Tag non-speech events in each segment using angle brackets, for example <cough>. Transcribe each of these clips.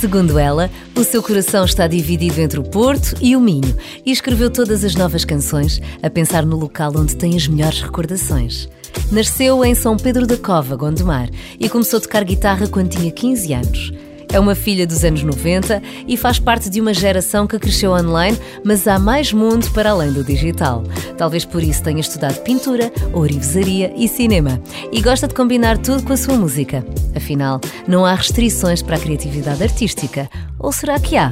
Segundo ela, o seu coração está dividido entre o Porto e o Minho e escreveu todas as novas canções a pensar no local onde tem as melhores recordações. Nasceu em São Pedro da Cova, Gondomar, e começou a tocar guitarra quando tinha 15 anos. É uma filha dos anos 90 e faz parte de uma geração que cresceu online, mas há mais mundo para além do digital. Talvez por isso tenha estudado pintura, ourivesaria e cinema. E gosta de combinar tudo com a sua música. Afinal, não há restrições para a criatividade artística. Ou será que há?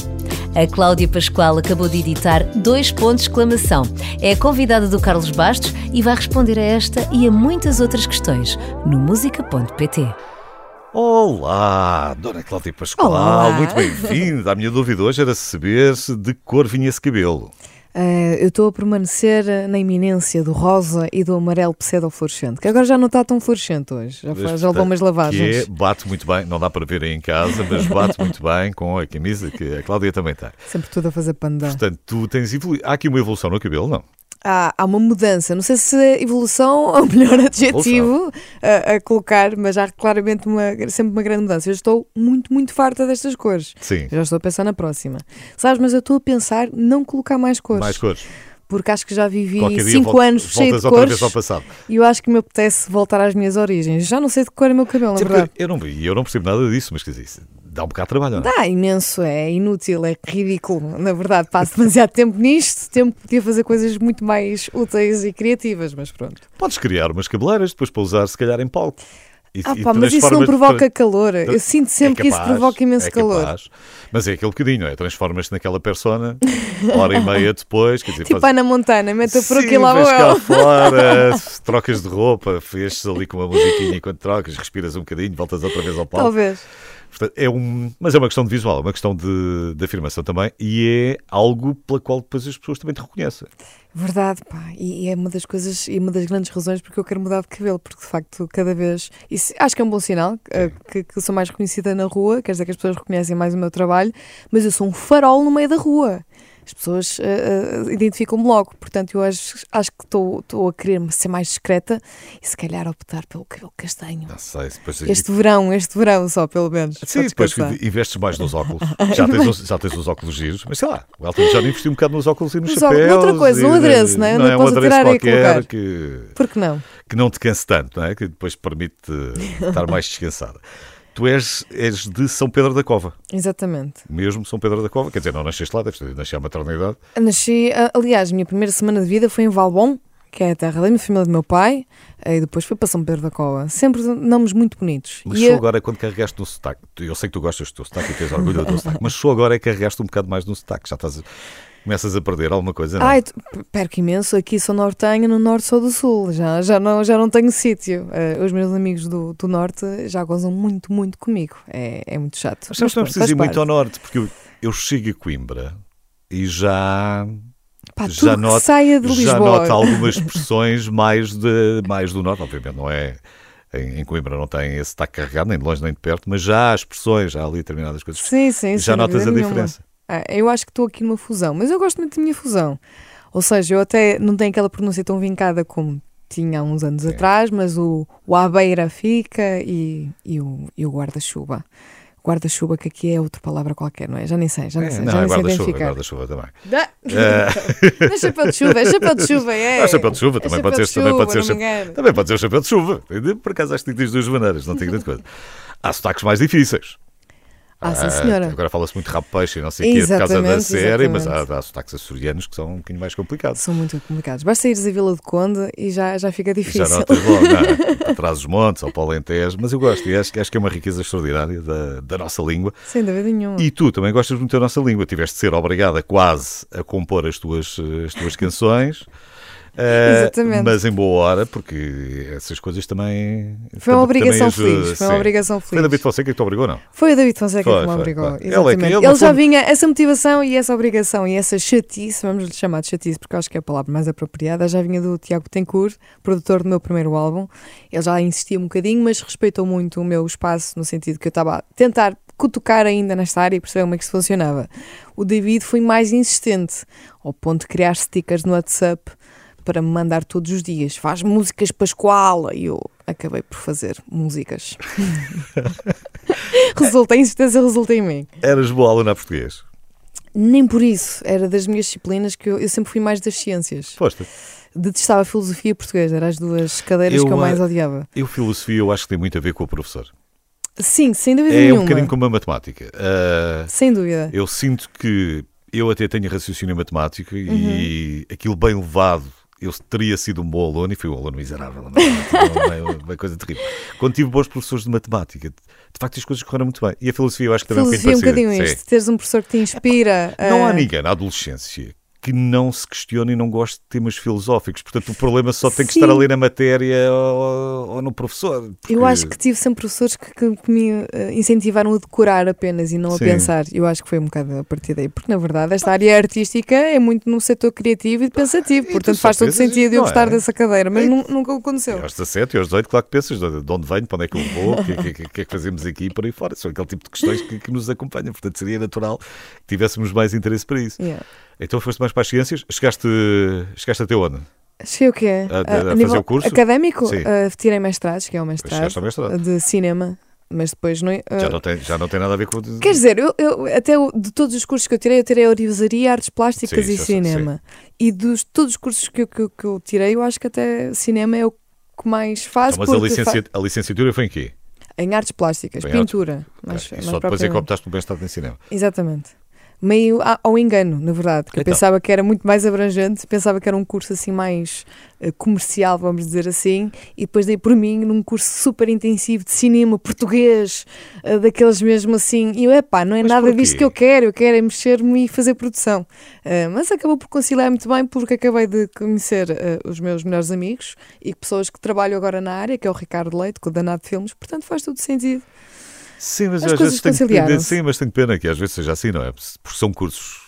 A Cláudia Pascoal acabou de editar dois pontos exclamação. É convidada do Carlos Bastos e vai responder a esta e a muitas outras questões no música.pt. Olá, Dona Cláudia Pascoal, Olá. muito bem-vinda. A minha dúvida hoje era saber de cor vinha esse cabelo. Eh, eu estou a permanecer na iminência do rosa e do amarelo pseudo-fluorescente, que agora já não está tão fluorescente hoje, já, faz, já levou umas lavagens. Que é, bate muito bem, não dá para ver aí em casa, mas bate muito bem com a camisa que a Cláudia também tem. Sempre tudo a fazer pandão. Portanto, tu tens evoluído. Há aqui uma evolução no cabelo, não? Há, há uma mudança, não sei se evolução <laughs> é o melhor adjetivo a, a colocar, mas há claramente uma, sempre uma grande mudança. Eu estou muito, muito farta destas cores. Sim. Eu já estou a pensar na próxima. Sabes, mas eu estou a pensar não colocar mais cores. Mais cores. Porque acho que já vivi Qualquer dia 5 vol- anos cheio de cores. vez ao passado. E eu acho que me apetece voltar às minhas origens. Já não sei de que cor é o meu cabelo, na Sim, verdade. porque eu não, eu não percebo nada disso, mas quer dizer, dá um bocado de trabalho, não é? Dá imenso, é inútil, é ridículo. Na verdade, passo demasiado <laughs> tempo nisto, tempo podia fazer coisas muito mais úteis e criativas, mas pronto. Podes criar umas cabeleiras depois para usar, se calhar, em palco. E- Ah pá, mas isso não provoca calor. Eu sinto sempre É que isso capaz, provoca imenso é calor. capaz. Mas é aquele bocadinho, é? Transformas-te naquela persona, <laughs> hora e meia depois, quer dizer, Tipo faz- Ana Montana, mete por aqui lá cá eu. fora, <laughs> trocas de roupa, fez ali com uma musiquinha enquanto trocas, respiras um bocadinho, voltas outra vez ao palco. Talvez. Portanto, é um, mas é uma questão de visual, é uma questão de, de afirmação também e é algo pela qual depois as pessoas também te reconhecem. Verdade, pá. E, é uma das coisas e uma das grandes razões porque eu quero mudar de cabelo, porque de facto cada vez. Isso, acho que é um bom sinal eh, que, que eu sou mais reconhecida na rua, quer dizer que as pessoas reconhecem mais o meu trabalho, mas eu sou um farol no meio da rua. As pessoas eh, identificam-me logo, portanto eu acho, acho que estou a querer ser mais discreta e se calhar optar pelo cabelo castanho. Não sei, se depois Este verão, este verão só, pelo menos. Sim, depois investes mais nos óculos. <laughs> Já tens, os, já tens os óculos giros, mas sei lá, o Elton John investiu um bocado nos óculos e nos Nos chapéus. noutra coisa, e- num adereço, não é? Não é um adereço qualquer que, Por que não? que não te canse tanto, não é? Que depois permite <laughs> estar mais descansada. Tu és, és de São Pedro da Cova, Exatamente. mesmo São Pedro da Cova, quer dizer, não nasceste lá, deves ter nascido à maternidade. Nasci, a- aliás, a minha primeira semana de vida foi em Valbom, que é a terra da minha família do meu pai, e depois fui para São Pedro da Cova. Sempre nomes muito bonitos. Mas e só eu- agora é quando carregaste no sotaque. Eu sei que tu gostas do teu sotaque e tens orgulho do teu sotaque, mas só agora é que carregaste um bocado mais no sotaque. Já estás começas a perder alguma coisa, não? é? Ai, perco imenso. Aqui sou nortenha, no norte sou do sul. Já, já, não, já não tenho sítio. Eh, os meus amigos do, do norte já gozam muito, muito comigo. É, é muito chato. Mas que não preciso ir muito ao norte, porque eu, eu chego a Coimbra e já, Pá, já noto, saia de já noto algumas <laughs> expressões mais, de, mais do norte. Obviamente não é. Em, Coimbra não tem esse sotaque carregado, nem de longe nem de perto, mas já há expressões, já há ali determinadas coisas. Sim, sim, já notas a nenhuma. Ah, eu acho que estou aqui numa fusão, mas eu gosto muito da minha fusão. Ou seja, eu até não tenho aquela pronúncia tão vincada como tinha há uns anos atrás, mas o, o à beira fica e, e o, e o guarda-chuva. Guarda-chuva, que aqui é outra palavra qualquer, não é? Já nem sei, já nem É, sei, não, já é guarda-chuva, é guarda-chuva também. Dá- É. <laughs> É chapéu de chuva, é chapéu de chuva, é. É chapéu de chuva, É também chapéu pode de ser, também pode ser chuva, não chapéu-. Também pode ser o chapéu de chuva. Por acaso acho que diz duas maneiras, não tem grande coisa. Há sotaques mais difíceis. Ah, sim, senhora. Agora fala-se muito rabo peixe e não sei o quê por causa da Exatamente, série, mas há, há sotaques açorianos que são um bocadinho mais complicados. São muito complicados. Basta ires a Vila de Conde e já, já fica Já difícil. notas logo, não, é? <laughs> para trás dos montes ou para o Alentejo, mas eu gosto e acho, que- acho que é uma riqueza extraordinária da, da nossa língua. Sem dúvida nenhuma. E tu também gostas muito da nossa língua, tiveste de ser obrigada quase a compor as tuas, eh, as tuas canções. Eh, Exatamente. Mas em boa hora, porque essas coisas também. Foi uma obrigação feliz. Foi uma sim. obrigação Foi feliz. David Fonseca que te obrigou, não? Foi o David Fonseca Foi, que me foi, obrigou. foi. Ele é que- Exatamente. ele, Ele, já fundo- vinha, essa motivação e essa obrigação e essa chatice, vamos lhe chamar de chatice, porque acho que é a palavra mais apropriada, já vinha do Tiago Tencourt, produtor do meu primeiro álbum. Ele já insistia um bocadinho, mas respeitou muito o meu espaço, no sentido que eu estava a tentar cutucar ainda nesta área e perceber como é que isso funcionava. O David foi mais insistente, ao ponto de criar stickers no WhatsApp para me mandar todos os dias. Faz músicas para a escola. E eu acabei por fazer músicas. <laughs> resulta, em certeza resulta em mim. Eras boa aluna a português? Nem por isso. Era das minhas disciplinas que eu, eu sempre fui mais das ciências. Foste. Detestava a filosofia português. Eram as duas cadeiras Eu, que eu mais odiava. Eu, filosofia, eu acho que tem muito a ver com o professor. Sim, sem dúvida É nenhuma. um bocadinho como a matemática. Ah, Sem dúvida. eu sinto que eu até tenho raciocínio matemático Uhum. e aquilo bem levado. Eu teria sido um bom aluno e fui um aluno miserável. na matemática, uma, uma- uma coisa terrível. Quando tive bons professores de matemática, de facto as coisas correram muito bem. E a filosofia eu acho que também Filosofia é é um um bocadinho bocadinho parecida. isto. Teres um professor que te inspira. Não há ninguém na adolescência que não se questione e não goste de temas filosóficos. Portanto, o problema só tem que Sim. estar ali na matéria ou, ou no professor. Eu porque- acho que tive sempre professores que, que- que me eh, incentivaram a decorar apenas e não a Sim. pensar. Eu acho que foi um bocado a partir daí. Porque, na verdade, esta área artística é muito no setor criativo e pensativo. E tu Portanto, faz todo sentido eu gostar é? dessa cadeira. Mas É nu- nunca aconteceu. Aos 17 e aos 18, claro que pensas de de onde venho, para onde é que eu vou, o que, que, que, é que fazemos aqui e por aí fora. São aquele tipo de questões que, que nos acompanham. Portanto, seria natural que tivéssemos mais interesse para isso. Yeah. Então foste mais para as ciências. Chegaste, chegaste até onde? Achei o quê? A- a- a Ah, fazer o curso? académico? Sim. ah, tirei mestrados, que é o mestrado mestrado. de cinema. Mas depois não. ah, Já não, tem, já não tem nada a ver com... Quer dizer, eu, eu- até o- de todos os cursos que eu tirei, eu tirei orivesaria, artes plásticas Sim, e cinema. E dos todos os cursos que, eu- que, que eu tirei, eu acho que até cinema é o que mais faço. Então, mas a, porque licencia, fa- a licenciatura foi em quê? Em artes plásticas, em artes- pintura. Ok. mais- E mais só depois é que optaste pelo mestrado em cinema. Exatamente. Meio ao engano, na verdade, porque eu Então. pensava que era muito mais abrangente, pensava que era um curso assim mais eh, comercial, vamos dizer assim, e depois dei por mim num curso super intensivo de cinema português, eh, daqueles mesmo assim, e eu, epá, não é Mas nada porquê? disto que eu quero, eu quero é mexer-me e fazer produção. Eh, mas acabou por conciliar muito bem, porque acabei de conhecer os meus melhores amigos e pessoas que trabalham agora na área, que é o Ricardo Leite, com o Danado Filmes, portanto faz todo sentido. Sim, mas As às vezes tenho pena, sim, mas tenho pena que às vezes seja assim, não é? Porque são cursos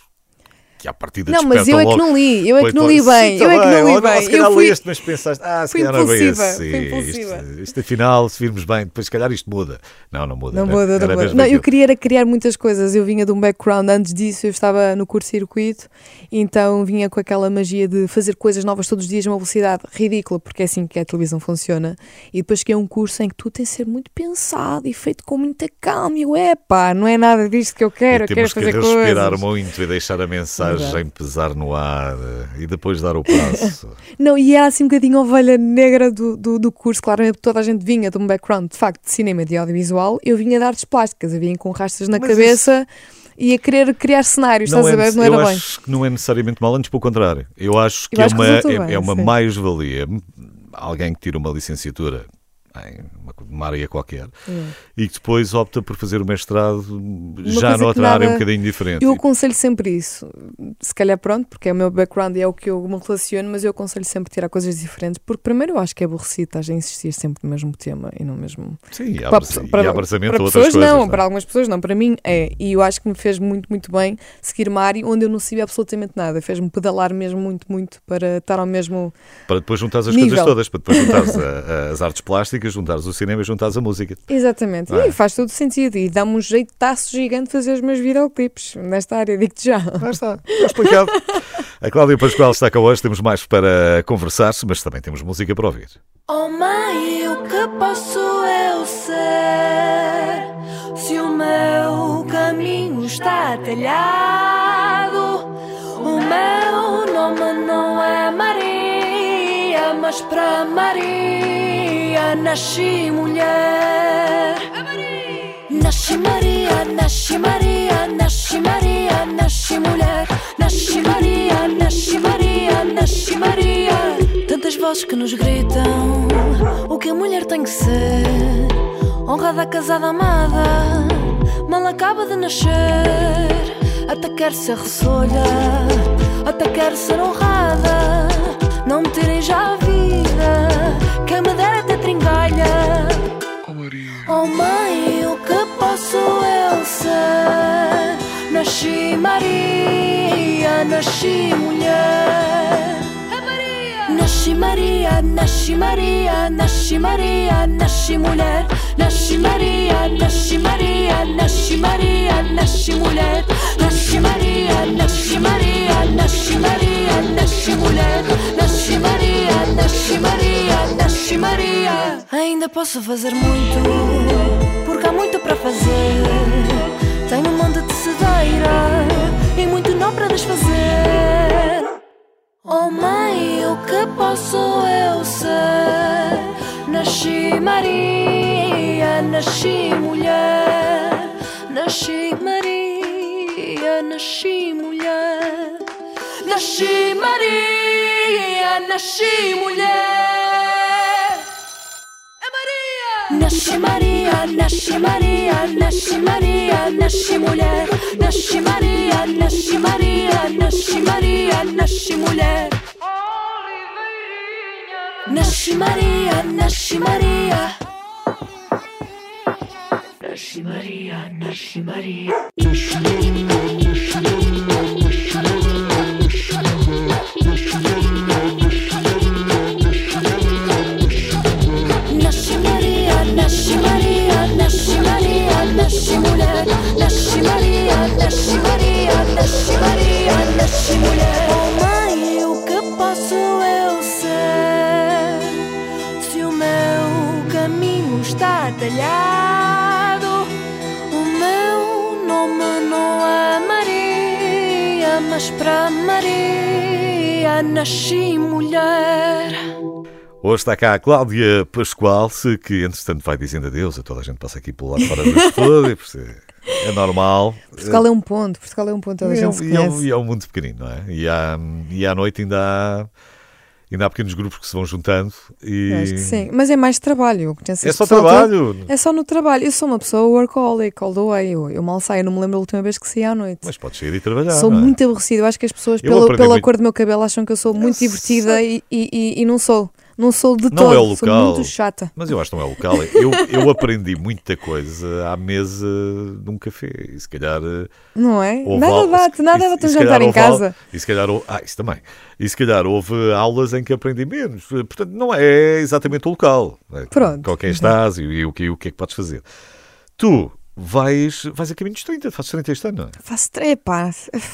que à partida Não, mas eu é que não li, eu é que não pois, li bem, eu é que tá não li bem. Se calhar Eu fui, leste, mas pensaste, ah, se calhar não é bem assim. Isto, afinal, se virmos bem, depois se calhar isto muda. Não, não muda. Não era- muda, não muda. Não, eu queria era criar muitas coisas. Eu vinha de um background antes disso, eu estava no curto-circuito, então vinha com aquela magia de fazer coisas novas todos os dias, numa velocidade ridícula, porque é assim que a televisão funciona. E depois que é um curso em que tudo tem de ser muito pensado e feito com muita calma. E eu, epá, não é nada disto que eu quero, eu quero temos que fazer respirar coisas. muito e deixar a mensagem Verdade. pesar no ar eh, e depois dar o passo. <laughs> Não, e era assim um bocadinho a ovelha negra do, do, do curso. Claramente toda a gente vinha de um background de facto de cinema e de audiovisual. Eu vinha de artes plásticas, eu vinha com rastas na Mas cabeça e a querer criar cenários, estás a ver? Não eu era bem. acho que não é necessariamente mal, antes pelo contrário. Eu acho que Eu é acho que uma, resultou é, bem, é uma mais-valia. Alguém que tira uma licenciatura em uma, uma área qualquer Hum. e que depois opta por fazer o mestrado já coisa que noutra área um nada- bocadinho diferente. Eu aconselho sempre isso. Se calhar, pronto, porque é o meu background e é o que eu me relaciono, mas eu aconselho sempre tirar coisas diferentes, porque primeiro eu acho que é aborrecido, estás a insistir sempre no mesmo tema e no mesmo. Sim, e Para, para- para pessoas coisas. não, não é? para algumas pessoas não, para mim é. E eu acho que me fez muito, muito bem seguir uma área onde eu não sabia absolutamente nada. Fez-me pedalar mesmo muito, muito para estar ao mesmo. Para depois juntares as Nível. coisas todas, para depois <laughs> a- as artes plásticas, juntares o cinema e juntares a música. Exatamente. É. E faz todo sentido. E dá-me um jeitaço gigante fazer os meus videoclipes nesta área, digo-te já. Lá está, está explicado. A Cláudia Pascoal está cá hoje, temos mais para conversar, mas também temos música para ouvir. Oh mãe, o que posso eu ser se o meu caminho está telhado? O meu nome não é Maria, mas para Maria nasci mulher. Nasci Maria, nasci Maria, nasci Maria, nasci mulher. Nasci Maria, nasci Maria, nasci Maria. Tantas vozes que nos gritam o que a mulher tem que ser. Honrada, casada, amada, mal acaba de nascer. Até quer ser ressolha, até quer ser honrada. Não me tirem já Maria, nasci mulher. Maria. Nasci Maria, nasci Maria, nasci Maria, nasci mulher. Nasci Maria, nasci Maria, nasci Maria, nasci mulher. Nasci Maria, nasci Maria, nasci Maria, nasci mulher. Nasci Maria, nasci Maria, nasci Maria. Ainda posso fazer muito, porque há muito para fazer. Tenho um monte de cedeira e muito nó para desfazer. Oh mãe, o que posso eu ser? Nasci Maria, nasci mulher, nasci Maria, nasci mulher, nasci Maria, nasci mulher. Maria! Nasci Maria, nasci Maria, nasci Maria, nasci mulher, nasci Maria, nasci Maria, nasci Maria, nasci mulher. Nasci Maria, nasci Maria. Nasci Maria, nasci Nasci mulher. Nasci Maria, nasci Maria, nasci Maria, nasci mulher. Oh mãe, o que posso eu ser? Se o meu caminho está talhado, o meu nome não é Maria, mas para Maria nasci mulher. Hoje está cá a Cláudia Pascoal, que entretanto vai dizendo adeus a toda a gente passa aqui pelo lado fora do estúdio, é normal. Portugal é um ponto, Portugal é um ponto, toda a E é, gente se é um- conhece. e é um mundo pequenino, não é? E, há, e à noite ainda há, ainda há pequenos grupos que se vão juntando e Eu acho que sim, mas é mais trabalho. Eu conheço é só todo. trabalho. É só no trabalho. Eu sou uma pessoa workaholic all the way. Eu, eu mal saio, eu não me lembro da última vez que saí à noite. Mas podes sair e trabalhar. sou é? muito aborrecida. Eu acho que as pessoas, Eu pela, pela muito- cor do meu cabelo, acham que eu sou muito divertida e, e, e- e não sou. Não sou de Não todo. é o Sou local. muito chata. Mas eu acho que não é local. Eu, eu aprendi muita coisa à mesa de um café. E se calhar. eh, Não é? nada bate, nada bate um jantar em casa. E se calhar. Ah, isso também. E se calhar houve aulas em que aprendi menos. Portanto, não é exatamente o local. É Pronto. Com quem estás e, e e o que é que podes fazer. Tu vais, vais a caminho dos 30, fazes 30 este ano, não é? Faço trepa.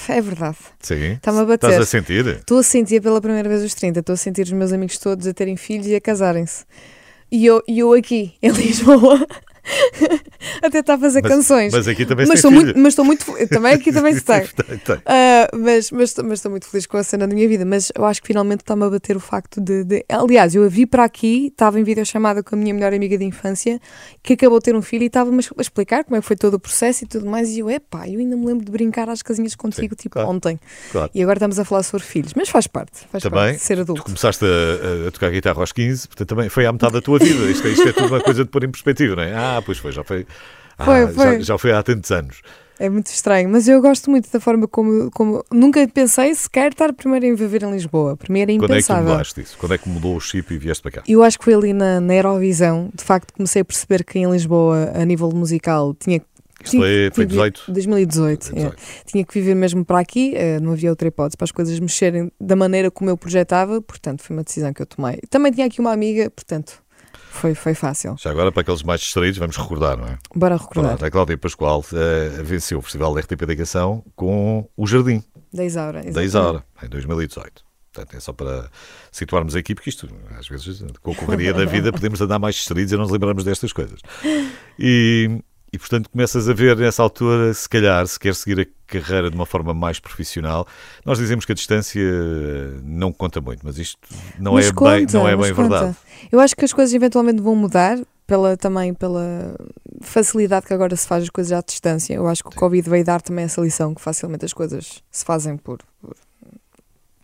É verdade. Sim. Está-me a bater. Estás a sentir? Estou a sentir pela primeira vez os 30. Estou a sentir os meus amigos todos a terem filhos e a casarem-se. E eu, e eu aqui, em Lisboa, <laughs> <laughs> a tentar fazer Mas- canções. Mas aqui também mas estou muito, mas estou muito, também aqui também <laughs> se tem. tem, tem. Ah, mas, mas, mas estou muito feliz com a cena da minha vida. Mas eu acho que finalmente está-me a bater o facto de, de- Aliás, eu a vi para aqui, estava em videochamada com a minha melhor amiga de infância, que acabou de ter um filho e estava-me a explicar como é que foi todo o processo e tudo mais. E eu, epá, eu ainda me lembro de brincar às casinhas contigo, tipo claro. ontem. Claro. E agora estamos a falar sobre filhos. Mas faz parte, faz Também, parte de ser tu adulto. começaste a, a- a tocar guitarra aos 15, portanto também foi à metade da tua vida. Isto, é- isto é tudo uma coisa de pôr em perspectiva, não é? Ah, pois foi, já foi. Ah, Foi, já- foi. Já, foi há tantos anos. É muito estranho, mas eu gosto muito da forma como, como nunca pensei sequer estar primeiro em viver em Lisboa. Primeiro é Quando é que impensável. mudaste isso? Quando é que mudou o chip e vieste para cá? Eu acho que foi ali na, na Eurovisão, de facto, comecei a perceber que em Lisboa, a nível musical, tinha Isto foi, foi viver- 18? 2018. é. 18. Tinha que viver mesmo para aqui, eh, não havia outra hipótese para as coisas mexerem da maneira como eu projetava, portanto, foi uma decisão que eu tomei. Também tinha aqui uma amiga, portanto, foi, foi fácil. Já agora, para aqueles mais distraídos, vamos recordar, não é? Bora recordar. Pronto, a Cláudia Pascoal eh, venceu o Festival da RTP da Canção com O Jardim, Da Isaura. da exatamente. Isaura, em 2018. Portanto, é só para situarmos aqui, porque isto, às vezes, com a correria da <laughs> vida, podemos andar mais distraídos e não nos lembrarmos destas coisas. E, e, portanto, começas a ver nessa altura, se calhar, se quer seguir a carreira de uma forma mais profissional. Nós dizemos que a distância eh, não conta muito, mas isto não Mas é bem, conta, não é bem conta. verdade. Eu acho que as coisas eventualmente vão mudar, pela, também pela facilidade que agora se faz as coisas à distância. Eu acho que o Covid veio dar também essa lição que facilmente as coisas se fazem por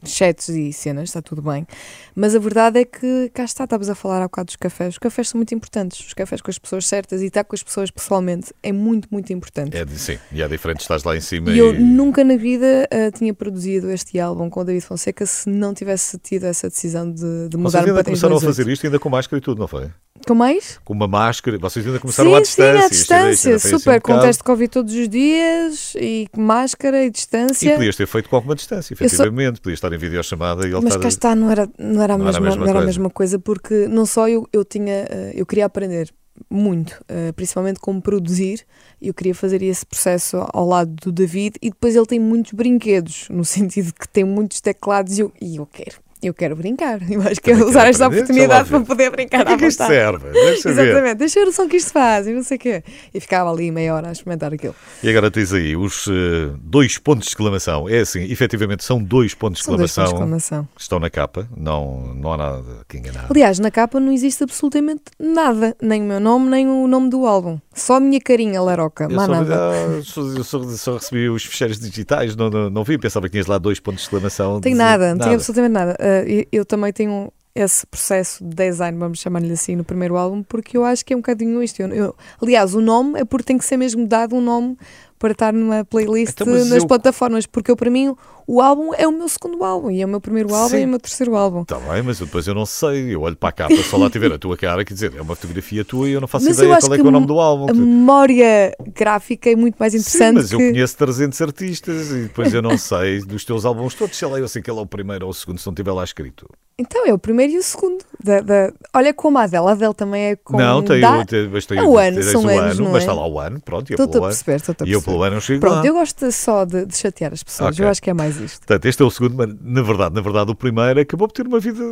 chats e cenas, está tudo bem. Mas a verdade é que cá está, estavas a falar há bocado dos cafés. Os cafés são muito importantes, os cafés com as pessoas certas e estar com as pessoas pessoalmente é muito, muito importante. É, sim, e é diferente, estás lá em cima E eu e... nunca na vida ah, tinha produzido este álbum com o David Fonseca se não tivesse tido essa decisão de, de Vocês mudar-me ainda para começaram a 2018. fazer isto ainda com máscara e tudo, não foi? Com mais? Com uma máscara, vocês ainda começaram sim, à distância. sim, à Isto ainda- isto distância, ainda foi assim super, um com bocado- teste de Covid todos os dias e máscara e E distância. podias ter feito com alguma distância, Eu efetivamente. Podias estar em videochamada e ele Mas estar... cá está, não era, não era, a, Não era a mesma, mesma não era a coisa. mesma coisa, porque não só eu, eu tinha, eh, eu queria aprender muito, eh, principalmente como produzir, e eu queria fazer esse processo ao lado do David, e depois ele tem muitos brinquedos, no <laughs> sentido que tem muitos teclados e eu, e eu quero. Eu quero brincar. Eu acho que é Também usar esta aprender, oportunidade para poder brincar Para à que é que isto serve? Deixa ver. Exatamente, deixa eu ver o som que isto faz e não sei o quê. E ficava ali meia hora a experimentar aquilo. E agora tens aí os eh, dois pontos de exclamação. É assim, efetivamente são dois pontos de São dois pontos exclamação, de exclamação. que estão na capa. Não, não há nada que enganar. Aliás, na capa não existe absolutamente nada, nem o meu nome, nem o nome do álbum. Só a minha carinha laroca, Eu mais só, nada. ah, só, eu só- só recebi os ficheiros digitais, não, não, não vi, pensava que tinhas lá dois pontos de exclamação. Tem nada, não tem absolutamente nada. Ah, eu, eu também tenho esse processo de design, vamos chamar-lhe assim, no primeiro álbum, porque eu acho que é um bocadinho isto. Eu- eu- aliás, o nome é porque tem que ser mesmo dado um nome para estar numa playlist Então, mas nas eu- plataformas, porque eu, para mim o álbum é o meu segundo álbum e é o meu primeiro álbum Sim. e é o meu terceiro álbum. Está bem, mas eu depois eu não sei. Eu olho para a capa, só lá <laughs> tiver a tua cara, quer dizer, é uma fotografia tua e eu não faço Mas eu ideia qual é, é o nome do álbum. A memória gráfica é muito mais Sim, interessante mas eu que... conheço 300 artistas e depois eu não <laughs> sei dos teus álbuns todos. Sei lá, eu sei que ele é o primeiro ou o segundo, se não tiver lá escrito. Então é o primeiro e o segundo. Da, da- Olha como a Adele, a Adele também é com não, tem, o, tem, mas tem, É o ano, são o anos, ano, mas é? está lá o ano, pronto, e eu Estou-te a perceber, estou-te a E eu perceber. pelo ano chego Pronto, lá. eu gosto só de, de chatear as pessoas. Ok. Eu acho que é mais isto. Portanto, este é o segundo, mas na verdade, na verdade, o primeiro acabou por ter uma vida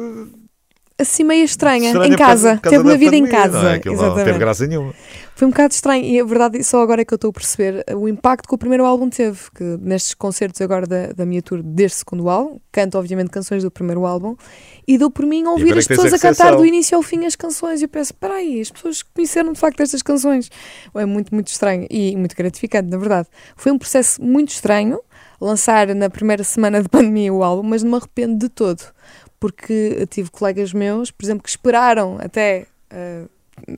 Assim meio estranha, estranha em casa. por causa Teve uma da vida em casa. Não é? Aquilo não teve Exatamente. graça nenhuma. Foi um bocado estranho e a verdade só agora é que eu estou a perceber o impacto que o primeiro álbum teve. Que nestes concertos agora da, da minha tour deste segundo álbum, canto obviamente canções do primeiro álbum e dou por mim a ouvir é as pessoas a cantar do início ao fim as canções e eu penso, espera aí, as pessoas conheceram de facto estas canções. É muito, muito estranho e muito gratificante, na verdade. Foi um processo muito estranho lançar na primeira semana de <laughs> pandemia o álbum, mas não me arrependo de todo. Porque tive colegas meus, por exemplo, que esperaram até eh,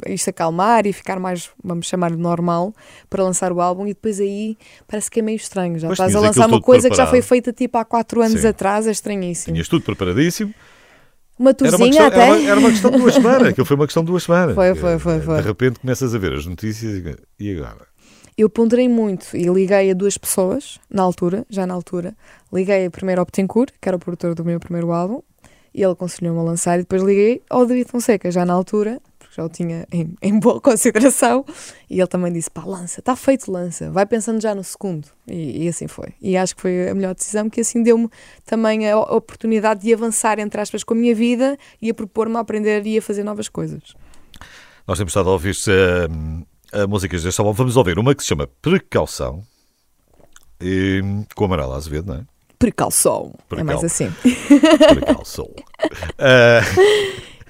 isto acalmar e ficar mais, vamos chamar de normal, para lançar o álbum e depois aí parece que é meio estranho. Já Mas estás a lançar uma coisa que já foi preparado. feita tipo há quatro anos Sim. atrás, é estranhíssimo. Tinhas tudo preparadíssimo. Uma tourzinha até. era, uma, era uma questão de duas semanas. Aquilo foi uma questão de duas semanas. Foi, foi, foi, foi. De repente começas a ver as notícias e- agora? Eu ponderei muito e liguei a duas pessoas, na altura, já na altura. Liguei primeiro ao Betancourt, que era o produtor do meu primeiro álbum, e ele aconselhou-me a lançar. E depois liguei ao David Fonseca, já na altura, porque já o tinha em, em boa <laughs> consideração. E ele também disse: pá, lança, está feito, lança, vai pensando já no segundo. E, e assim foi. E acho que foi a melhor decisão, que assim deu-me também a, oportunidade de avançar, entre aspas, com a minha vida e a propor-me a aprender e a fazer novas coisas. Nós temos estado a ouvir a músicas deste álbum. Vamos ouvir uma que se chama Precaução. E, com Amarela Azevedo, não é? Precaução. É mais assim. Precaução. <laughs> Ah,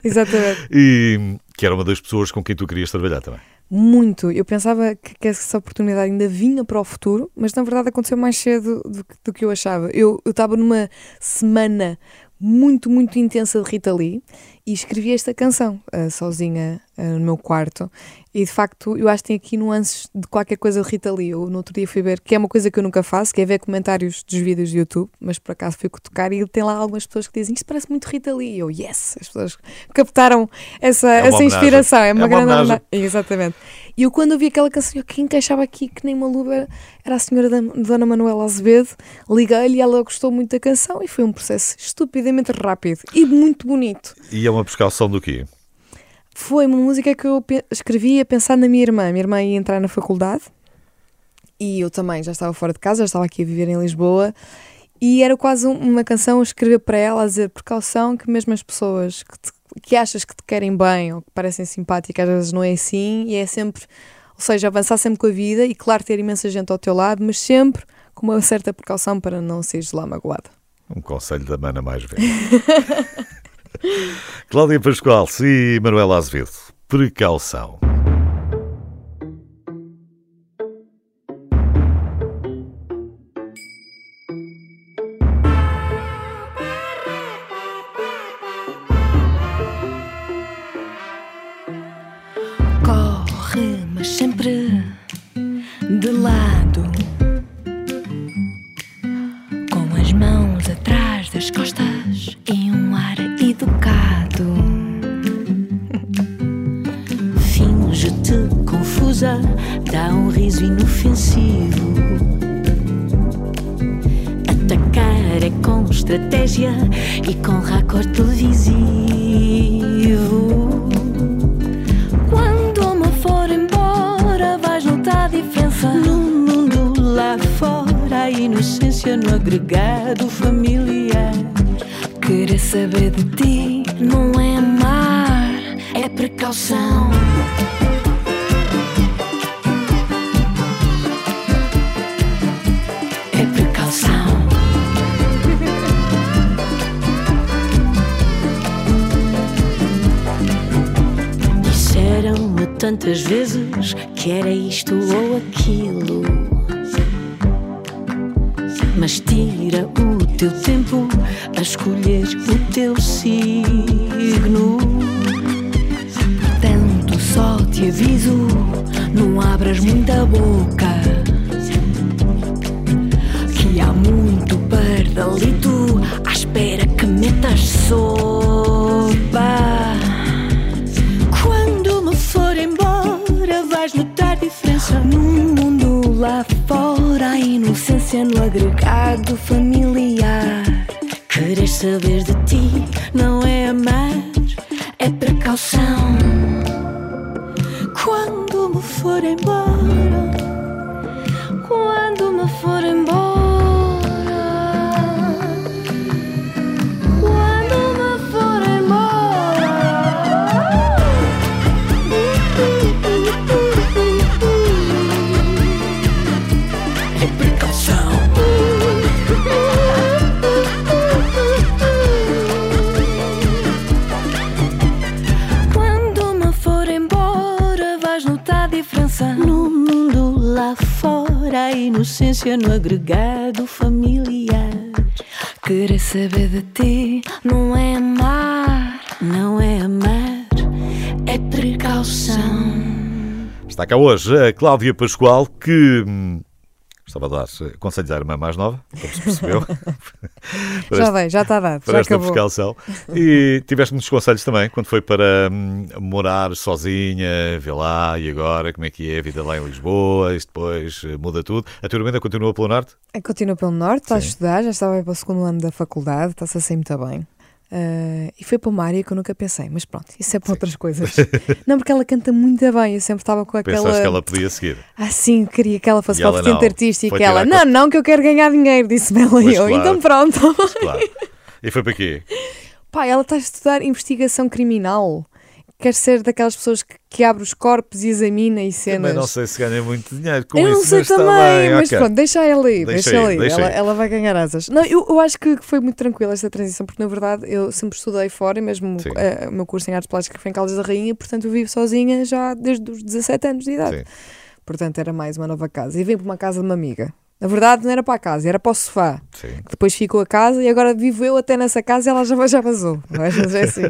Exatamente. e que era uma das pessoas com quem tu querias trabalhar também. Muito. Eu pensava que, que essa oportunidade ainda vinha para o futuro, mas na verdade aconteceu mais cedo do, que- do que eu achava. Eu estava numa semana muito, muito intensa de Rita Lee e escrevi esta canção ah, sozinha ah, no meu quarto. E de facto, eu acho que tem aqui nuances de qualquer coisa de Rita Lee. Eu no outro dia fui ver, que é uma coisa que eu nunca faço, que é ver comentários dos vídeos do YouTube, mas por acaso fui tocar e tem lá algumas pessoas que dizem isto parece muito Rita Lee. E eu, yes, as pessoas captaram essa, É essa inspiração. É uma, É uma grande homenagem. Exatamente. E eu quando ouvi aquela canção, eu, quem encaixava aqui que nem uma luva era, era a senhora da, Dona Manuela Azevedo. Liguei-lhe e ela gostou muito da canção e foi um processo estupidamente rápido e muito bonito. E é uma precaução do quê? Foi uma música que eu escrevi a pensar na minha irmã. Minha irmã ia entrar na faculdade e eu também já estava fora de casa, já estava aqui a viver em Lisboa. E era quase um- uma canção a escrever para ela, a dizer precaução, que mesmo as pessoas que, te- que achas que te querem bem ou que parecem simpáticas, às vezes não é assim, e é sempre, ou seja, avançar sempre com a vida e, claro, ter imensa gente ao teu lado, mas sempre com uma certa precaução para não seres lá magoada. Um conselho da mana mais velha. <laughs> <laughs> Cláudia Pascoal e Manuela Azevedo. Precaução. Corre, mas sempre de lado, dá um riso inofensivo. Atacar é com estratégia e com raccord televisivo. Quando uma for embora, vais notar a diferença. No mundo lá fora, a inocência no agregado familiar. Querer saber de ti não é amar, é precaução. Tantas vezes que era isto ou aquilo. Mas tira o teu tempo a escolher mundo lá fora. A inocência no agregado familiar. Querer saber de ti não é amar, é precaução. Quando me for embora, inocência no agregado familiar. Querer saber de ti não é amar, não é amar, é precaução. Está cá hoje a Cláudia Pascoal, que hum, estava a dar conselhos à irmã mais nova, como se percebeu. <laughs> Já dei, já está dado, para já esta acabou. precaução. E tiveste muitos conselhos também, quando foi para hum, morar sozinha, vê lá, e agora, como é que é a vida lá em Lisboa, isso depois eh, muda tudo. A tua irmã ainda continua pelo norte? Continua pelo norte, está a estudar, já estava aí para o segundo ano da faculdade, está-se a sair muito bem. Ah, e foi para uma área que eu nunca pensei, mas pronto, isso é para outras coisas. <laughs> Não, porque ela canta muito bem, eu sempre estava com aquela. Pensaste que ela podia seguir. Ah, sim, queria que ela fosse E para a ela vertente não. artística. Foi E ela, não, não, que eu quero ganhar dinheiro, disse-me ela. E eu, claro. então pronto. Claro. E foi para quê? Pá, ela está a estudar investigação criminal. Quer ser daquelas pessoas que, que abre os corpos e examina e cenas. Também não sei se ganha muito dinheiro com eu isso, não sei mas está também, mas ok. pronto, deixa ela aí, Deixa deixa, deixa ela, aí. ela vai ganhar asas. Não, eu, eu acho que foi muito tranquila esta transição, porque na verdade eu sempre estudei fora, e mesmo Sim. eh, o meu curso em artes plásticas foi em Caldas da Rainha, portanto eu vivo sozinha já desde os 17 anos de idade. Sim. Portanto era mais uma nova casa. E vim para uma casa de uma amiga. Na verdade não era para a casa, era para o sofá. Sim. Que depois ficou a casa e agora vivo eu até nessa casa e ela já, já vazou. Mas é assim.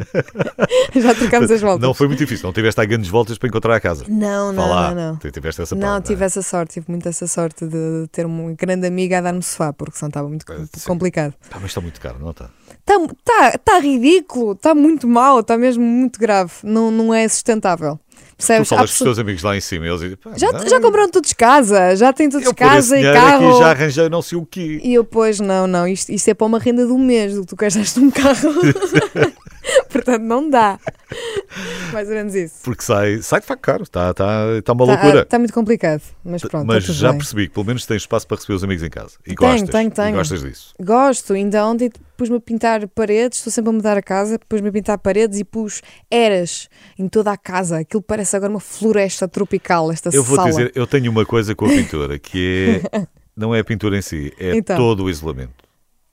<laughs> já trocamos as voltas. Não foi muito difícil, não tiveste a grandes voltas para encontrar a casa. Não, não, lá, não, não. tiveste essa Não, parte, tive é? essa sorte, tive muito essa sorte de ter uma grande amiga a dar-me sofá, porque senão estava muito Sim. complicado. Pá, mas está muito caro, não está? Está tá, tá ridículo, está muito mal, está mesmo muito grave, não, não é sustentável. Tu Percebes? Há falas com os teus amigos lá em cima eles dizem, já, não, já compraram todos casa, já têm todos eu casa e carro. aqui já arranjei não sei o quê. E eu, pois, não, não, isto, isto é para uma renda do mês, do que tu gastaste num carro. <laughs> Portanto, não dá. <laughs> Mais ou menos isso. Porque sai, sai de facto caro, está tá, tá uma Está loucura. muito complicado, mas pronto. mas está tudo já bem. percebi que pelo menos tens espaço para receber os amigos em casa. E Tenho, gostas. tenho, E tenho. gostas disso. Gosto, ainda ontem pus-me a pintar paredes, estou sempre a mudar a casa, pus-me a pintar paredes e pus eras em toda a casa. Aquilo parece agora uma floresta tropical, esta Eu vou sala. dizer, eu tenho uma coisa com a pintura, que é. <laughs> Não é a pintura em si, é Então. todo o isolamento.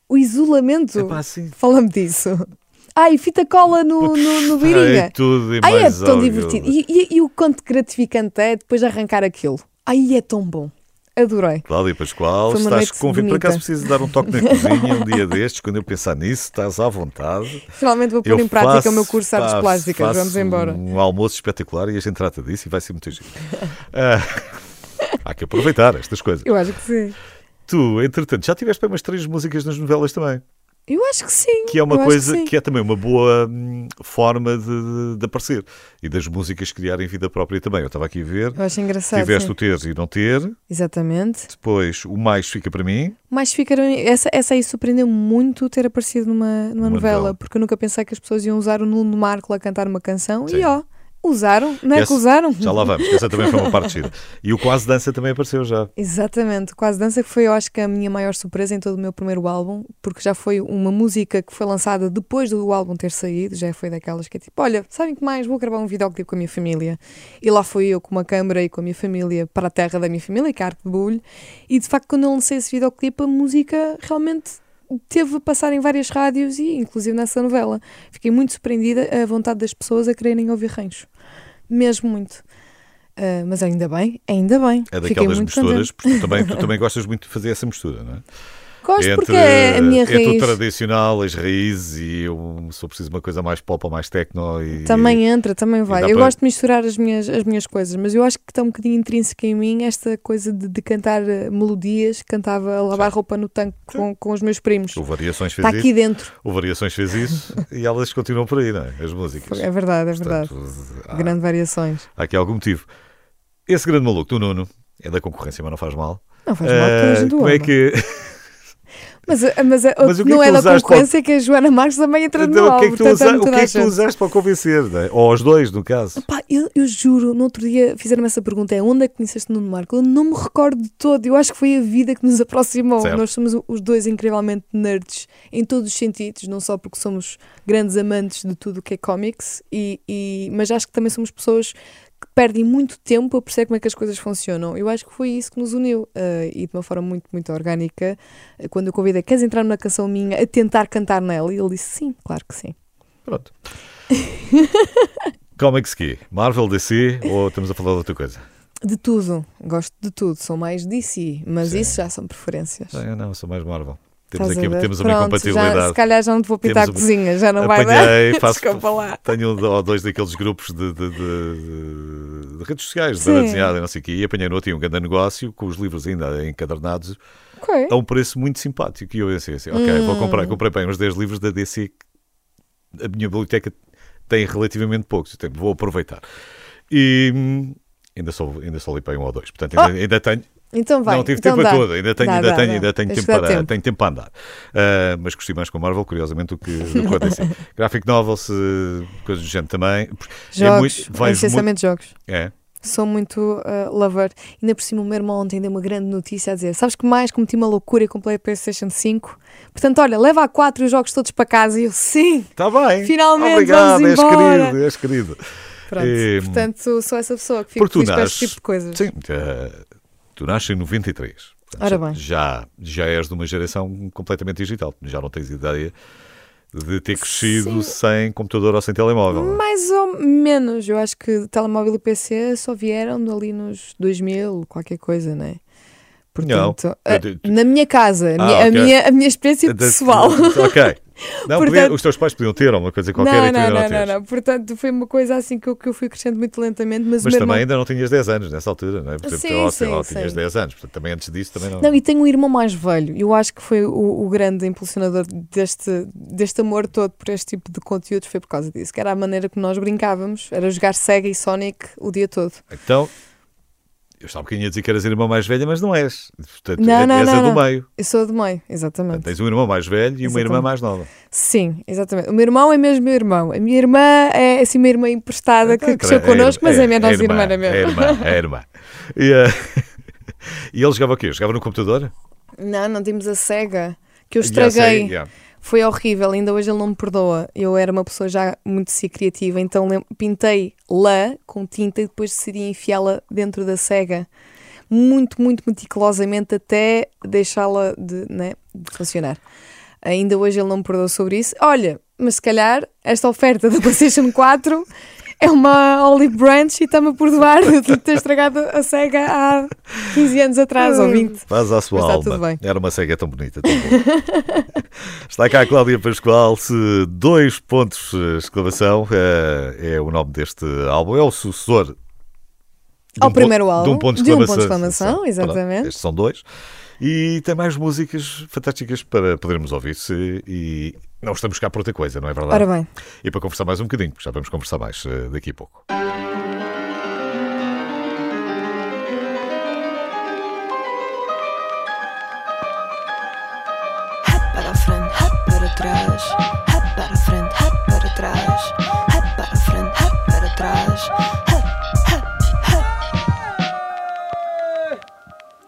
O isolamento, fala-me disso. Ai, fita cola no, no, no <laughs> É biringa. tudo e Ai, é tão algo. divertido. E, e, e o quanto gratificante é depois de arrancar aquilo. Ai, é tão bom. Adorei. Cláudia Pascoal, estás noite convidado. Por acaso preciso dar um toque na <laughs> cozinha um dia destes, quando eu pensar nisso, estás à vontade. Finalmente vou pôr Eu em prática faço- o meu curso de artes faço- plásticas. faço Vamos embora. Um almoço espetacular e a gente trata disso e vai ser muito giro. Ah, <laughs> há que aproveitar estas coisas. Eu acho que sim. Tu, entretanto, já tiveste bem umas três músicas nas novelas também, Eu acho que sim. que é uma coisa que, que, é também uma boa hum, forma de, de- aparecer e das músicas criarem vida própria também. Eu estava aqui a ver, Eu acho engraçado. tiveste sim. o ter e não ter, Exatamente. depois o mais fica para mim. Mas ficaram. Essa, essa aí surpreendeu muito ter aparecido numa, numa Uma novela, novela. porque eu nunca pensei que as pessoas iam usar o Nuno Marco a cantar uma canção Sim. e ó, Usaram, não é Esse- que usaram? Já lá vamos, essa também foi uma parte gira. E o Quase Dança também apareceu já. Exatamente, Quase Dança que foi, eu acho que a minha maior surpresa em todo o meu primeiro álbum, porque já foi uma música que foi lançada depois do álbum ter saído, já foi daquelas que é tipo, olha, sabem que mais? Vou gravar um videoclipe com a minha família. E lá fui eu com uma câmera e com a minha família para a terra da minha família, que é a Arte de Bulho, e de facto quando eu lancei esse videoclipe a música realmente teve a passar em várias rádios e inclusive nessa novela. Fiquei muito surpreendida a vontade das pessoas a quererem ouvir rancho. Mesmo muito. Ah, mas ainda bem, ainda bem. É daquelas misturas, porque tu também, tu <laughs> também gostas muito de fazer essa mistura, não é? Gosto porque é a minha entre o raiz. tradicional, as raízes e eu sou preciso de uma coisa mais pop ou mais techno. E, Também entra, também vai. Eu para- gosto de misturar as minhas, as minhas coisas, mas eu acho que está um bocadinho intrínseca em mim esta coisa de, de cantar eh, melodias. Cantava a lavar roupa no tanque com, com os meus primos. O Variações fez Está aqui isso. dentro. O Variações fez isso e elas continuam por aí, não é? As músicas. É verdade, é verdade. Portanto, há, Grande variações. há aqui algum motivo. Esse grande maluco do Nuno é da concorrência, mas não faz mal. Não faz mal, toda a Ah, gente o como é ama. que. Mas, eh, mas, eh, Mas o que é não que é da concorrência que a Joana Marques também entra no Então, o álbum. que é que tu, usa- o que é que tu usaste para convencer? não é? Ou aos dois, no caso? Pá, eu, eu juro, no outro dia fizeram-me essa pergunta: é onde é que conheceste Nuno Marco? Eu não me recordo de todo. Eu acho que foi a vida que nos <laughs> aproximou. Certo. Nós somos o- os dois incrivelmente nerds em todos os sentidos, não só porque somos grandes amantes de tudo o que é comics, e, e- mas acho que também somos pessoas que perdem muito tempo a perceber como é que as coisas funcionam. Eu acho que foi isso que nos uniu eh, e de uma forma muito, muito orgânica. eh, Quando eu convidei, queres entrar numa canção minha a tentar cantar nela? E ele disse sim, claro que sim. Pronto. <laughs> Comics que Marvel, DC ou estamos a falar de outra coisa? De tudo, gosto de tudo, sou mais DC, mas Sim. isso já são preferências. Não, eu não, sou mais Marvel. Temos Estás aqui temos uma Pronto, incompatibilidade. Já, se calhar já não te vou pintar Temos a cozinha, já não vai Apanhei, dar. <laughs> faço, Desculpa lá. tenho um ou dois daqueles grupos de, de- de- de redes sociais, de Sim. banda desenhada e não sei o quê, e apanhei no outro um grande negócio com os livros ainda encadernados Ok. a um preço muito simpático. E eu pensei assim, ok, vou Hum. comprar. Comprei bem uns 10 livros da DC. A minha biblioteca tem relativamente poucos, vou aproveitar. E hum, ainda só, ainda só li para um ou dois. Portanto, ainda, ainda tenho. Então vai. não tive então tempo dá. a todo, ainda tenho, Dá, ainda dá, tenho, ainda tenho tempo para, tempo. tenho tempo para andar. Ah, mas gostei mais com Marvel, curiosamente, do que, a DC. <laughs> Graphic novels, eh, coisas do género também. Jogos, é muito, vejo muito, essencialmente jogos. é, Sou muito uh, lover. Ainda por cima, o meu irmão ontem deu uma grande notícia a dizer: Sabes que mais cometi uma loucura e comprei a PlayStation 5? Portanto, olha, leva a 4 os jogos todos para casa. E eu, sim! Está bem. Finalmente, Obrigado, vamos és embora. querido, és querido. Pronto. Eh, Portanto, sou essa pessoa que feliz com este tipo de coisas. Sim, eh, tu nasces em 93. Portanto, Ora já- bem. Já, já és de uma geração completamente digital. Já não tens ideia de ter crescido Sim. sem computador ou sem telemóvel. não é? Mais ou menos. Eu acho que telemóvel e PC só vieram ali nos 2000, qualquer coisa, né? Portanto, Não. a- Eu- na minha casa, a, Ah, minha, a ok. minha, a minha experiência pessoal. <laughs> Ok. Não, Portanto- podia- os teus pais podiam ter ou uma coisa qualquer não, e tu não, não, não, não, não. Portanto, foi uma coisa assim que eu, que eu fui crescendo muito lentamente, mas, Mas também irmão... ainda não tinhas 10 anos nessa altura, não é? Por Sim, exemplo, sei sim, lá, sim. tinhas 10 anos, portanto também antes disso também não. Não, e tenho um irmão mais velho. Eu acho que foi o, o grande impulsionador deste, deste amor todo por este tipo de conteúdos foi por causa disso, que era a maneira que nós brincávamos, era jogar Sega e Sonic o dia todo. Então, eu estava um bocadinho a dizer que eras a irmã mais velha, mas não és. Portanto, Não, és não, a não, do não. meio. Eu sou do meio, Portanto, exatamente. tens um irmão mais velho e uma irmã Exatamente. mais nova. Sim, exatamente. O meu irmão é mesmo meu irmão. A minha irmã é assim uma irmã emprestada que Então, cresceu é- connosco, mas é, a minha nossa irmã, irmã, mesmo. É irmã, é irmã. <laughs> E, eh, <laughs> e ele jogava o quê? Jogava no computador? Não, não tínhamos a Sega, que eu estraguei. yeah. Foi horrível, ainda hoje ele não me perdoa. Eu era uma pessoa já muito criativa, então pintei lã com tinta e depois decidi enfiá-la dentro da cega, muito, muito meticulosamente até deixá-la de, né, de funcionar. Ainda hoje ele não me perdoa sobre isso. Olha, mas se calhar esta oferta da <laughs> PlayStation 4 é uma Olive Branch e está-me a perdoar de ter <laughs> estragado a cega há 15 anos atrás ou 20. Faz à sua alma. tudo bem. Era uma cega tão bonita. Tão. <laughs> Está cá a Cláudia Pascoal. Se dois pontos de exclamação eh, é o nome deste álbum. É o sucessor. Ao um primeiro De um álbum, ponto de de um exclamação. ponto de exclamação, exatamente. estes são dois. E tem mais músicas fantásticas para podermos ouvir. -se, e não estamos cá por outra coisa, não é verdade? Ora bem. E para conversar mais um bocadinho, porque já vamos conversar mais eh, daqui a pouco. trás, para frente, para trás, para frente, para trás.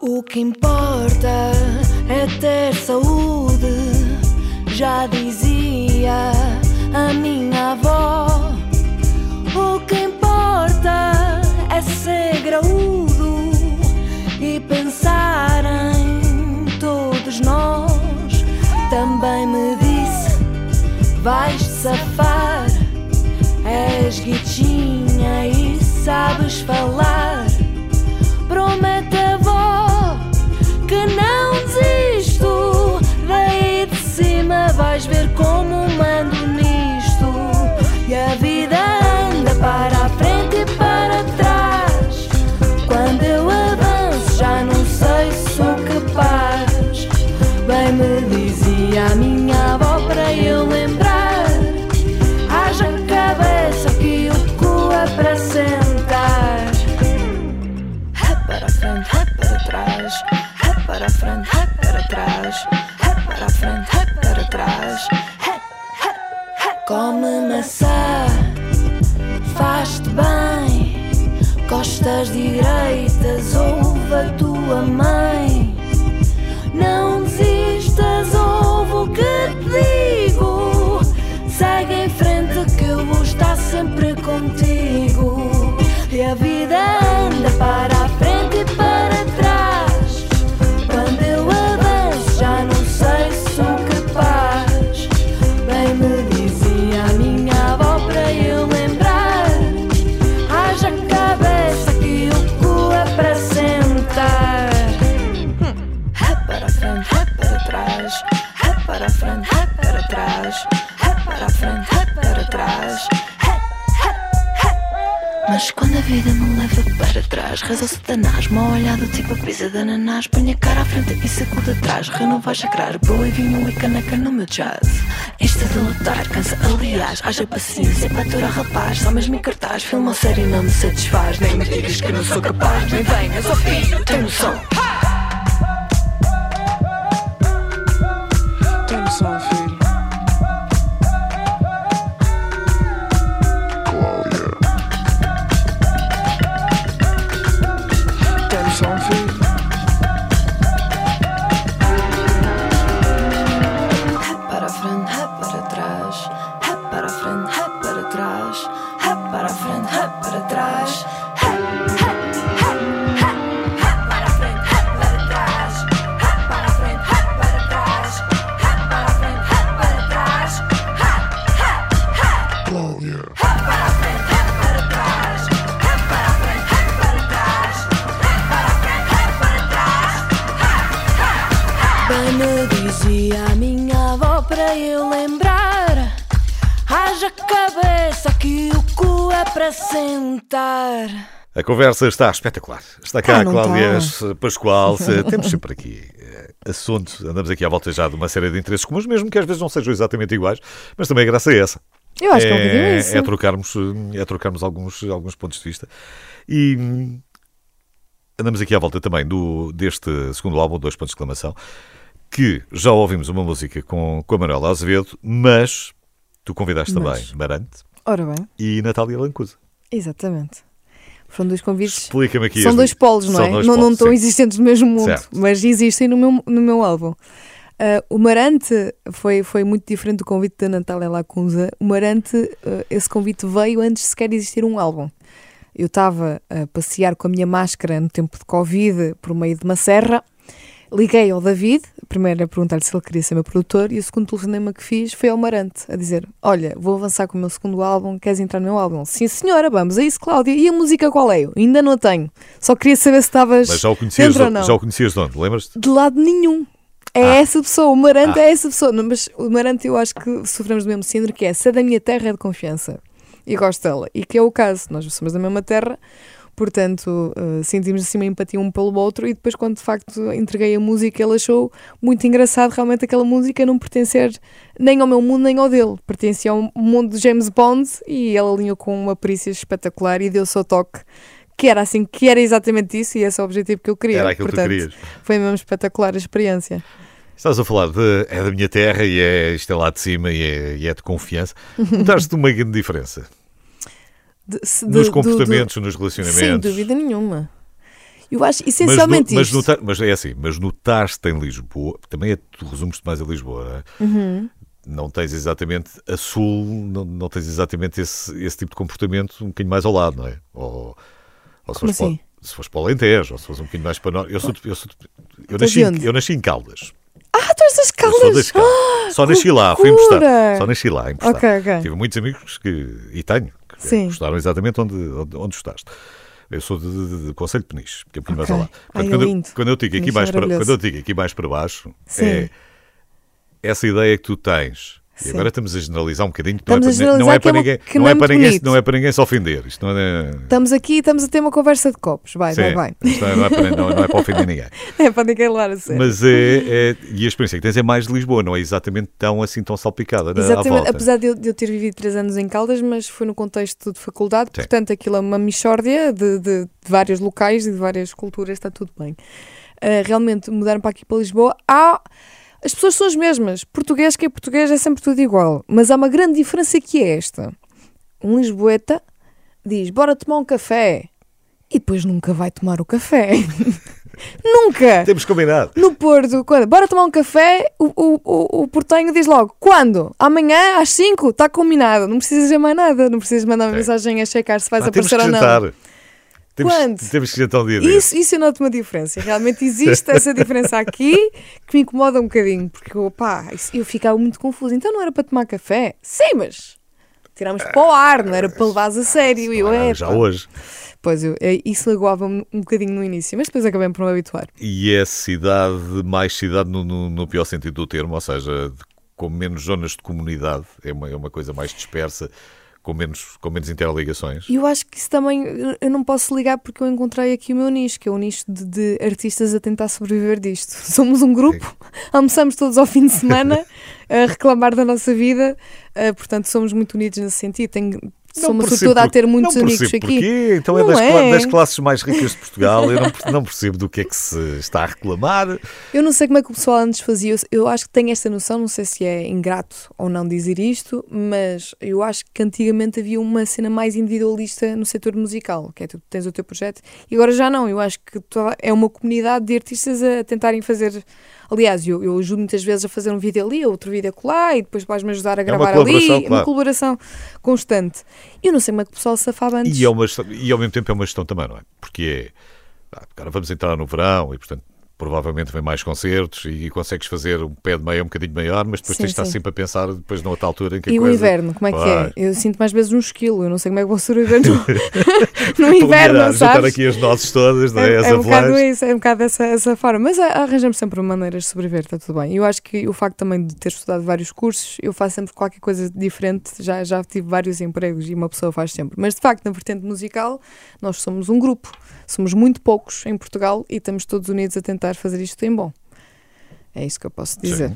O que importa é ter saúde, já dizia a minha avó. O que importa é ser graúdo e pensar em todos nós. Também me disse: vais safar, és guitinha e sabes falar. Promete avó que não desisto. Daí de cima vais ver como chakrar, boa e vinho e caneca no meu jazz. Isto de lutar cansa, aliás, haja paciência para aturar rapaz. Só mesmo em cartaz, filma a série não me satisfaz. Nem me digas que não sou capaz, nem venhas ao filho, tem noção. Conversa está espetacular. Está cá Ah, a Cláudia está. Pascoal. <laughs> Temos sempre aqui eh, assunto. Andamos aqui à volta já de uma série de interesses comuns, mesmo que às vezes não sejam exatamente iguais, mas também é graça a essa. Eu acho que é um bocadinho isso. é trocarmos, eh, é trocarmos alguns, alguns pontos de vista. E hum, andamos aqui à volta também do, deste segundo álbum, Dois Pontos de Exclamação, que já ouvimos uma música com, com a Manuela Azevedo, mas tu convidaste Mas. também Marante Ora bem, e Natália Lancusa. exatamente. Foram dois convites. Explica-me aqui. São dois polos, não São é? não, não estão sim. existentes no mesmo mundo, Certo. mas existem no meu, no meu álbum. Ah, o Marante foi, foi muito diferente do convite da Natália Lacunza. O Marante, ah, esse convite veio antes sequer de existir um álbum. Eu estava a passear com a minha máscara no tempo de Covid por meio de uma serra. Liguei ao David, primeiro a perguntar-lhe se ele queria ser meu produtor, e o segundo telefonema que fiz foi ao Marante, a dizer: Olha, vou avançar com o meu segundo álbum, queres entrar no meu álbum? Sim, senhora, vamos, é isso, Cláudia. E a música qual é? Eu ainda não a tenho. Só queria saber se estavas Mas já o conhecias, dentro ou não. já o conhecias de onde? Lembras-te? De lado nenhum. É Ah. essa pessoa, o Marante Ah. é essa pessoa. Não, Mas o Marante eu acho que sofremos do mesmo síndrome, que é se é da minha terra é de confiança. E gosto dela. E que é o caso. Nós somos da mesma terra, portanto eh, sentimos assim uma empatia um pelo outro. E depois, quando de facto entreguei a música, ele achou muito engraçado realmente aquela música não pertencer nem ao meu mundo nem ao dele. Pertencia ao mundo de James Bond e ele alinhou com uma perícia espetacular e deu o seu toque. Que era assim, que era exatamente isso e esse é o objetivo que eu queria. Era aquilo que Portanto, querias. Foi mesmo espetacular a experiência. Estás a falar de é da minha terra e é, isto é lá de cima e é, e é de confiança. <laughs> Notaste uma grande diferença De- se- nos de- do- comportamentos, nos do- relacionamentos. Sem dúvida nenhuma. Eu acho Mas, essencialmente no- mas, notar, mas é assim, mas notar-te em Lisboa, também é, tu resumes-te mais a Lisboa, não é? Uhum. Não tens exatamente a sul, não, não tens exatamente esse, esse tipo de comportamento um bocadinho mais ao lado, não é? Ou, ou se, Como fores para, assim? se fores para o Alentejo, ou se fores um bocadinho mais para norte. Eu, sou, eu, sou, eu, nasci, eu nasci em Caldas. Ah, tu és das caldas! Caldas. Só nasci lá, fui emprestado. Só nasci lá, emprestado. Ok, ok. Tive muitos amigos que, e tenho, Sim. gostaram exatamente onde, onde, onde estudaste. Eu sou de, de, de Conselho de Peniche, que é um bocadinho Ok. mais ao lado. Ai, é quando, eu, quando eu digo aqui é mais para, quando eu digo aqui mais para baixo, Sim. é essa ideia que tu tens. E Sim. agora estamos a generalizar um bocadinho, Estamos não, é, para- não é para é uma- ninguém, não não é para ninguém, não é para ninguém se ofender. Isto não é, Estamos aqui e estamos a ter uma conversa de copos. Vai, Sim, vai, vai. não é, não é para, não, não é para ofender ninguém. <laughs> É para ninguém levar a sério. Mas é, é- e a experiência que tens é mais de Lisboa, não é exatamente tão assim tão salpicada na, à Exatamente, apesar de eu, de eu ter vivido três anos em Caldas, mas foi no contexto de faculdade, Sim. portanto aquilo é uma mixórdia de, de, de vários locais e de várias culturas, está tudo bem. Ah, realmente mudaram para aqui para Lisboa. Há, as pessoas são as mesmas. Português que é português é sempre tudo igual. Mas há uma grande diferença que é esta. Um lisboeta diz, bora tomar um café. E depois nunca vai tomar o café. <laughs> nunca! Temos combinado. No Porto, quando? Bora tomar um café, o, o, o, o portenho diz logo, quando? Amanhã, às 5, está combinado. Não precisas dizer mais nada, não precisas mandar uma É. mensagem a checar se vais Ah, temos que aparecer ou não. jantar. Temos, Quando? temos que jantar um dia desses. Isso, isso eu noto uma diferença. Realmente existe essa diferença aqui que me incomoda um bocadinho, porque eu, pá, isso- eu ficava muito confusa. Então não era para tomar café? Sim, mas tirámos para o ar, não era para levares a sério. E eu, é, já hoje. Pois eu, é, isso lagoava-me um bocadinho no início, mas depois acabei por me habituar. E é cidade, mais cidade no, no- no pior sentido do termo, ou seja, com menos zonas de comunidade, é uma, é uma coisa mais dispersa, com menos, com menos interligações. E eu acho que isso também eu- não posso ligar porque eu encontrei aqui o meu nicho, que é o nicho de, de artistas a tentar sobreviver disto. <laughs> Somos um grupo, almoçamos todos ao fim de semana <laughs> a reclamar da nossa vida, eh, portanto somos muito unidos nesse sentido. Tenho, percebo sortuda a ter muitos amigos aqui. Porquê. Então é Não das, cla- é. das classes mais ricas de Portugal. Eu não, não percebo do que é que se está a reclamar. Eu não sei como é que o pessoal antes fazia, eu- acho que tenho esta noção, não sei se é ingrato ou não dizer isto, mas eu acho que antigamente havia uma cena mais individualista no setor musical, que é tu tens o teu projeto, e agora já não, eu acho que é uma comunidade de artistas a tentarem fazer. Aliás, eu, eu ajudo muitas vezes a fazer um vídeo ali, outro vídeo acolá, e depois vais-me ajudar a gravar ali, colaboração, é uma claro. colaboração constante. Eu não sei como é que o pessoal se safava antes. E, é uma, e ao mesmo tempo é uma gestão também, não é? Porque é. ah, Agora vamos entrar no verão e, portanto, provavelmente vem mais concertos e consegues fazer um pé de meia um bocadinho maior, mas depois Sim, tens de estar sempre a pensar depois noutra altura em que E o coisa- inverno, como é que Vai. é? Eu sinto mais vezes um esquilo, eu não sei como é que vou sobreviver no, <laughs> no inverno, melhorar, juntar sabes? aqui as nozes todas, não é? É, é um bocado isso, é um bocado essa, essa forma. Mas arranjamos sempre maneiras de sobreviver, está tudo bem. Eu acho que o facto também de ter estudado vários cursos, eu faço sempre qualquer coisa diferente. Já, já tive vários empregos e uma pessoa faz sempre. Mas de facto, na vertente musical, nós somos um grupo. Somos muito poucos em Portugal e estamos todos unidos a tentar fazer isto em bom. É isso que eu posso dizer.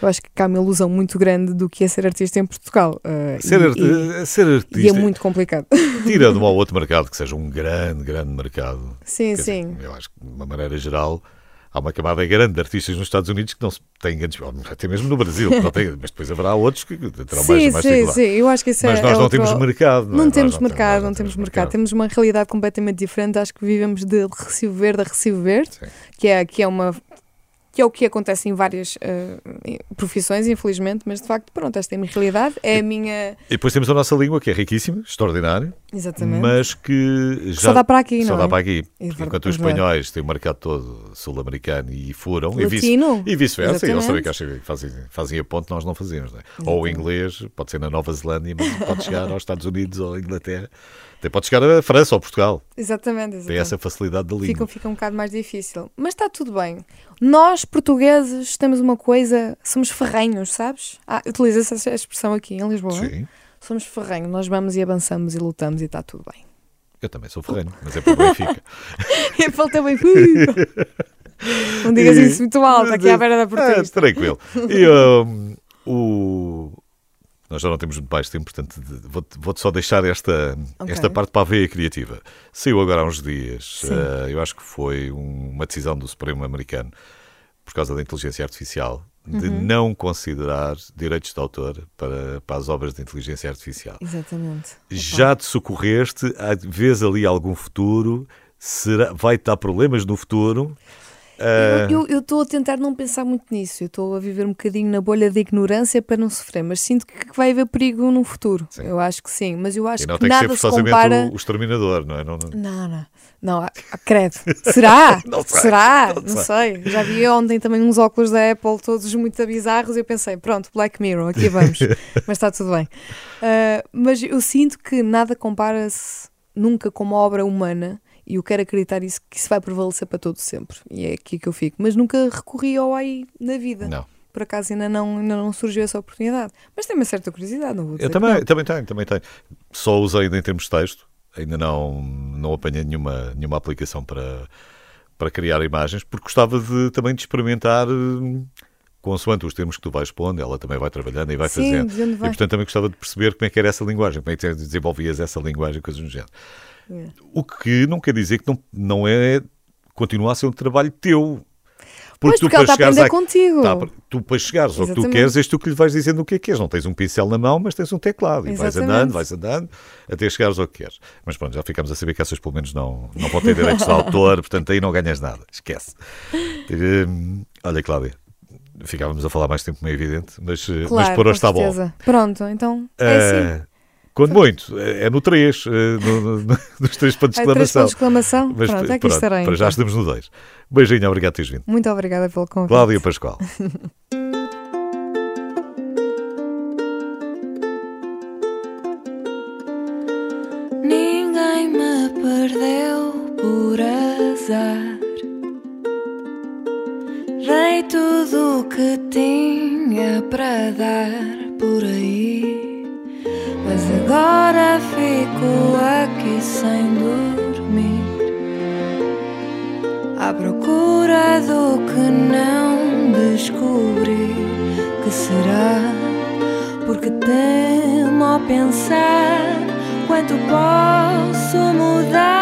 Eu acho que há uma ilusão muito grande do que é ser artista em Portugal. eh, Ser, e- art- e- ser e é artista muito complicado. <laughs> tira de um ou outro mercado que seja um grande, grande mercado. Sim, Quer sim. dizer, eu acho que, de uma maneira geral, há uma camada grande de artistas nos Estados Unidos que não se têm grandes. Até mesmo no Brasil, têm, <laughs> mas depois haverá outros que terão Sim, mais, mais sim, sim. Eu acho que isso Mas é, nós é não outro- temos mercado. Não, é? Não temos mercado, não temos mercado. Temos uma realidade completamente diferente. Acho que vivemos de Recibo Verde a Recibo Verde, Sim. que é, que é uma. Que é o que acontece em várias eh, profissões, infelizmente, mas de facto, pronto, esta é a minha realidade, é a minha. E depois temos a nossa língua, que é riquíssima, extraordinária, Exatamente. mas que já Só dá para aqui, só não dá é? para aqui. Verdade, Enquanto os é espanhóis têm o mercado todo sul-americano e foram, e vice- Latino. e vice-versa, e eles Exatamente. que fazem, fazem a ponte, nós não fazemos. Não é? Ou o inglês, pode ser na Nova Zelândia, mas pode chegar aos Estados Unidos ou à Inglaterra, até pode chegar à França ou Portugal. Exatamente, exatamente. Tem essa facilidade da língua. Fica, fica um bocado mais difícil. Mas está tudo bem. Nós, portugueses, temos uma coisa, somos ferrenhos, sabes? Ah, utiliza-se essa expressão aqui em Lisboa. Sim, Somos ferrenhos, nós vamos e avançamos e lutamos e está tudo bem. eu também sou ferrenho, mas é para o Benfica. E falta bem. Não digas E- isso muito alto, aqui à beira da Ah, portista. tranquilo. E um, o. Nós já não temos muito mais tempo, portanto vou-te vou-te só deixar esta, Ok. esta parte para a veia criativa. Saiu agora há uns dias, eh, eu acho que foi um- uma decisão do Supremo americano, por causa da inteligência artificial, de Uhum. não considerar direitos de autor para, para as obras de inteligência artificial. Exatamente. Já te socorreste? Vês ali algum futuro? será, vai dar problemas no futuro. Ah, Eu estou a tentar não pensar muito nisso. Eu estou a viver um bocadinho na bolha de ignorância para não sofrer, mas sinto que vai haver perigo no futuro. Sim. Eu acho que sim, mas eu acho e não que tem que ser nada se compara. o, o exterminador, não é? Não, não- Não, não. Não, ah, credo. Será? <laughs> Não sei, Será? não Não, sei. Já vi ontem também uns óculos da Apple todos muito bizarros e eu pensei, pronto, Black Mirror, aqui vamos. <laughs> mas está tudo bem. Ah, mas eu sinto que nada compara-se nunca com uma obra humana e eu quero acreditar isso, que isso vai prevalecer para todo sempre. E é aqui que eu fico. Mas nunca recorri ao AI na vida. não. Por acaso ainda não, ainda não surgiu essa oportunidade. Mas tenho uma certa curiosidade, não vou dizer Eu também, também tenho, também tenho. Só usei ainda em termos de texto, ainda não, não apanhei nenhuma, nenhuma aplicação para, para criar imagens, porque gostava de, também de experimentar, hum, consoante os termos que tu vais pondo, ela também vai trabalhando e vai Sim, fazendo. E portanto também gostava de perceber como é que era essa linguagem, como é que desenvolvias essa linguagem, coisas do género. É. O que não quer dizer que não, não é, continua a ser um trabalho teu. Pois, porque ela está a aprender à- contigo. Tá, tu para chegares ao que tu queres, és tu que lhe vais dizendo o que é que queres. Não tens um pincel na mão, mas tens um teclado. E vais andando, vais andando, até chegares ao que queres. Mas pronto, já ficamos a saber que essas pelo menos não, não vão ter direitos de <laughs> autor, portanto aí não ganhas nada. Esquece. Hum, olha, Cláudia, ficávamos a falar mais tempo, meio evidente, mas, eh, Claro, mas por hoje está bom. Pronto, então é assim. Eh, quando muito, é no 3, no, no, no- <laughs> nos 3 pontos de exclamação. pontos de exclamação. Mas Pronto, aqui pronto, estarei. para já então. estamos no 2. Beijinho, obrigado por teres vindo. Muito obrigada pelo convite. Cláudia Pascoal. <laughs> Ninguém me perdeu por azar. Dei tudo o que tinha para dar por aí. Agora fico aqui sem dormir. À procura do que não descobri. Que será? Porque temo ao pensar quanto posso mudar